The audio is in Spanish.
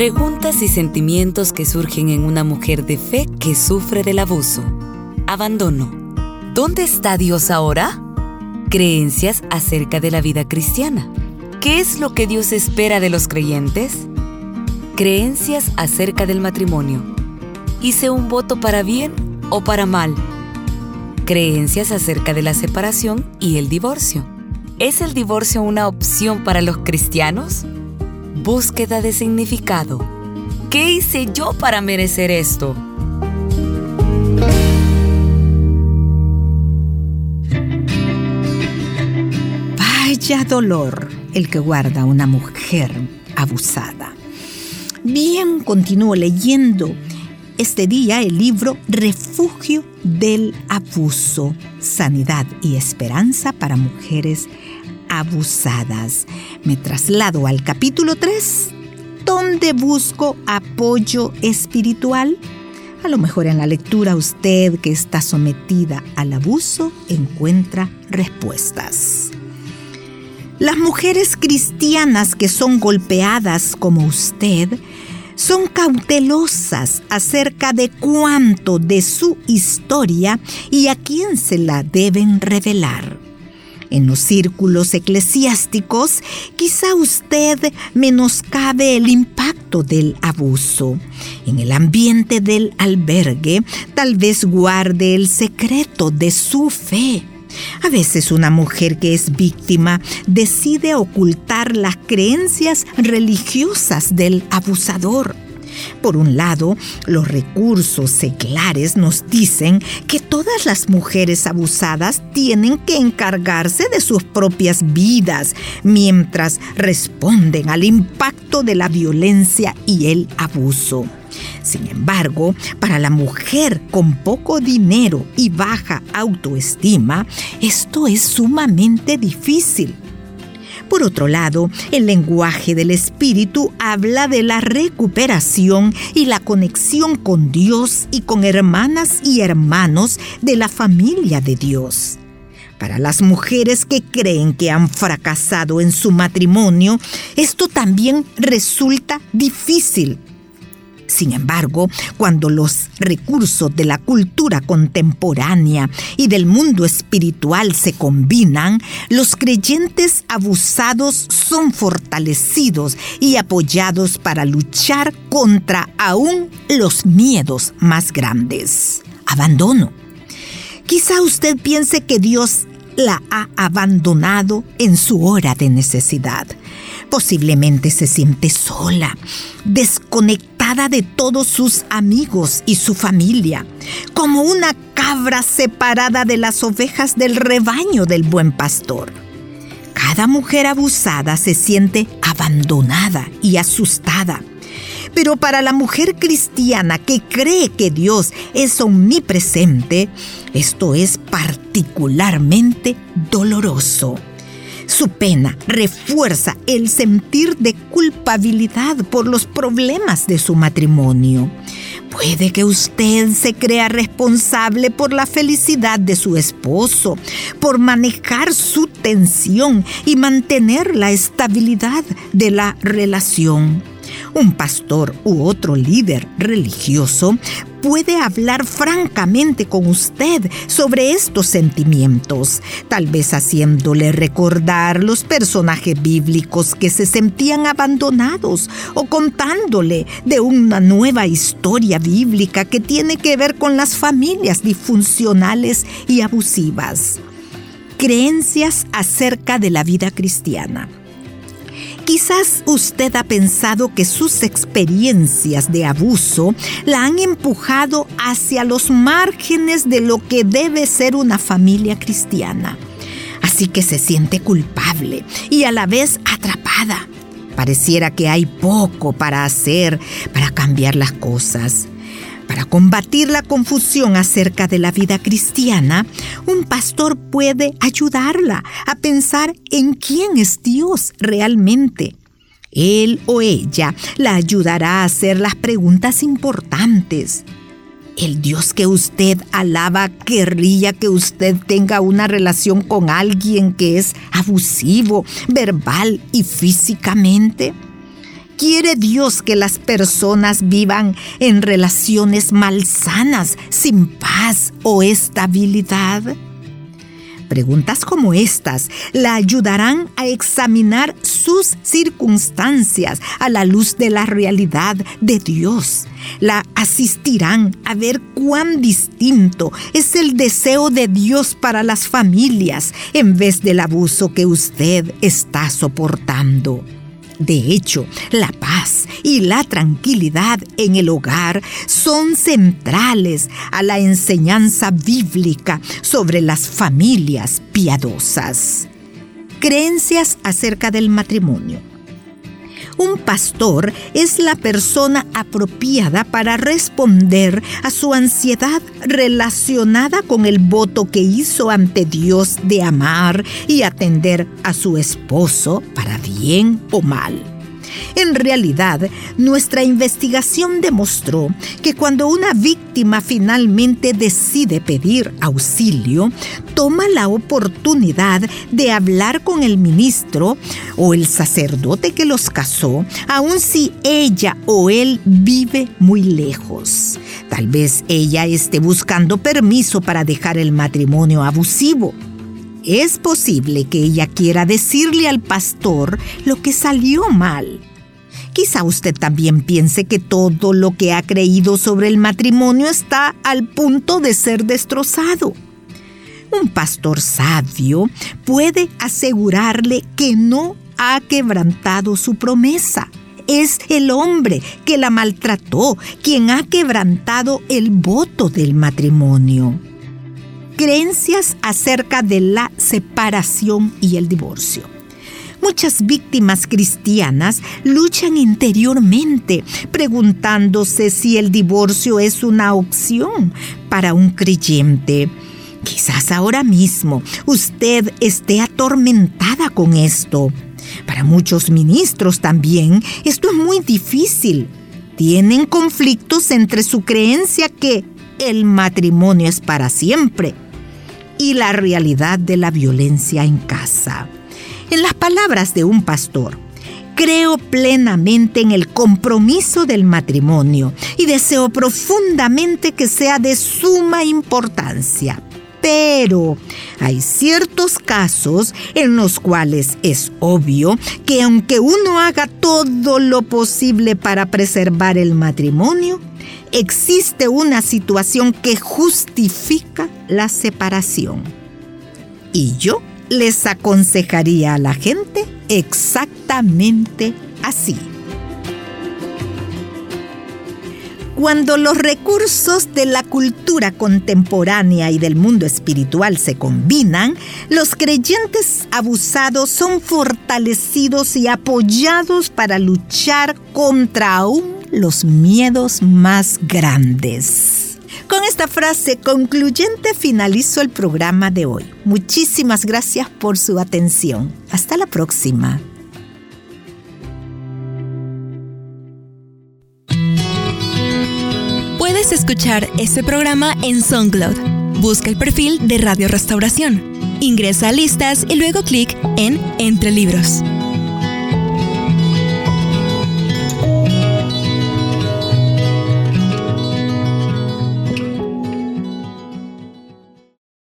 Preguntas y sentimientos que surgen en una mujer de fe que sufre del abuso. Abandono. ¿Dónde está Dios ahora? Creencias acerca de la vida cristiana. ¿Qué es lo que Dios espera de los creyentes? Creencias acerca del matrimonio. ¿Hice un voto para bien o para mal? Creencias acerca de la separación y el divorcio. ¿Es el divorcio una opción para los cristianos? Búsqueda de significado. ¿Qué hice yo para merecer esto? Vaya dolor el que guarda una mujer abusada. Bien, continúo leyendo este día el libro Refugio del Abuso, Sanidad y Esperanza para Mujeres Abusadas. Me traslado al capítulo 3, donde busco apoyo espiritual. A lo mejor en la lectura usted que está sometida al abuso encuentra respuestas. Las mujeres cristianas que son golpeadas como usted son cautelosas acerca de cuánto de su historia y a quién se la deben revelar. En los círculos eclesiásticos, quizá usted menoscabe el impacto del abuso. En el ambiente del albergue, tal vez guarde el secreto de su fe. A veces una mujer que es víctima decide ocultar las creencias religiosas del abusador. Por un lado, los recursos seculares nos dicen que todas las mujeres abusadas tienen que encargarse de sus propias vidas mientras responden al impacto de la violencia y el abuso. Sin embargo, para la mujer con poco dinero y baja autoestima, esto es sumamente difícil. Por otro lado, el lenguaje del Espíritu habla de la recuperación y la conexión con Dios y con hermanas y hermanos de la familia de Dios. Para las mujeres que creen que han fracasado en su matrimonio, esto también resulta difícil sin embargo, cuando los recursos de la cultura contemporánea y del mundo espiritual se combinan, los creyentes abusados son fortalecidos y apoyados para luchar contra aún los miedos más grandes. Abandono. Quizá usted piense que Dios la ha abandonado en su hora de necesidad. Posiblemente se siente sola, desconectada de todos sus amigos y su familia, como una cabra separada de las ovejas del rebaño del buen pastor. Cada mujer abusada se siente abandonada y asustada. Pero para la mujer cristiana que cree que Dios es omnipresente, esto es particularmente doloroso. Su pena refuerza el sentir de culpabilidad por los problemas de su matrimonio. Puede que usted se crea responsable por la felicidad de su esposo, por manejar su tensión y mantener la estabilidad de la relación. Un pastor u otro líder religioso puede hablar francamente con usted sobre estos sentimientos, tal vez haciéndole recordar los personajes bíblicos que se sentían abandonados o contándole de una nueva historia bíblica que tiene que ver con las familias disfuncionales y abusivas. Creencias acerca de la vida cristiana. Quizás usted ha pensado que sus experiencias de abuso la han empujado hacia los márgenes de lo que debe ser una familia cristiana. Así que se siente culpable y a la vez atrapada. Pareciera que hay poco para hacer para cambiar las cosas. Para combatir la confusión acerca de la vida cristiana, un pastor puede ayudarla a pensar en quién es Dios realmente. Él o ella la ayudará a hacer las preguntas importantes. El Dios que usted alaba querría que usted tenga una relación con alguien que es abusivo, verbal y físicamente. Quiere Dios que las personas vivan en relaciones malsanas, sin paz o estabilidad? Preguntas como estas la ayudarán a examinar sus circunstancias a la luz de la realidad de Dios. La asistirán a ver cuán distinto es el deseo de Dios para las familias en vez del abuso que usted está soportando. De hecho, la paz y la tranquilidad en el hogar son centrales a la enseñanza bíblica sobre las familias piadosas. Creencias acerca del matrimonio. Un pastor es la persona apropiada para responder a su ansiedad relacionada con el voto que hizo ante Dios de amar y atender a su esposo para bien o mal. En realidad, nuestra investigación demostró que cuando una víctima finalmente decide pedir auxilio, toma la oportunidad de hablar con el ministro o el sacerdote que los casó, aun si ella o él vive muy lejos. Tal vez ella esté buscando permiso para dejar el matrimonio abusivo. Es posible que ella quiera decirle al pastor lo que salió mal. Quizá usted también piense que todo lo que ha creído sobre el matrimonio está al punto de ser destrozado. Un pastor sabio puede asegurarle que no ha quebrantado su promesa. Es el hombre que la maltrató quien ha quebrantado el voto del matrimonio creencias acerca de la separación y el divorcio. Muchas víctimas cristianas luchan interiormente preguntándose si el divorcio es una opción para un creyente. Quizás ahora mismo usted esté atormentada con esto. Para muchos ministros también esto es muy difícil. Tienen conflictos entre su creencia que el matrimonio es para siempre y la realidad de la violencia en casa. En las palabras de un pastor, creo plenamente en el compromiso del matrimonio y deseo profundamente que sea de suma importancia. Pero hay ciertos casos en los cuales es obvio que aunque uno haga todo lo posible para preservar el matrimonio, existe una situación que justifica la separación. Y yo les aconsejaría a la gente exactamente así. Cuando los recursos de la cultura contemporánea y del mundo espiritual se combinan, los creyentes abusados son fortalecidos y apoyados para luchar contra aún los miedos más grandes. Con esta frase concluyente finalizo el programa de hoy. Muchísimas gracias por su atención. Hasta la próxima. Puedes escuchar este programa en SoundCloud. Busca el perfil de Radio Restauración. Ingresa a listas y luego clic en Entre Libros.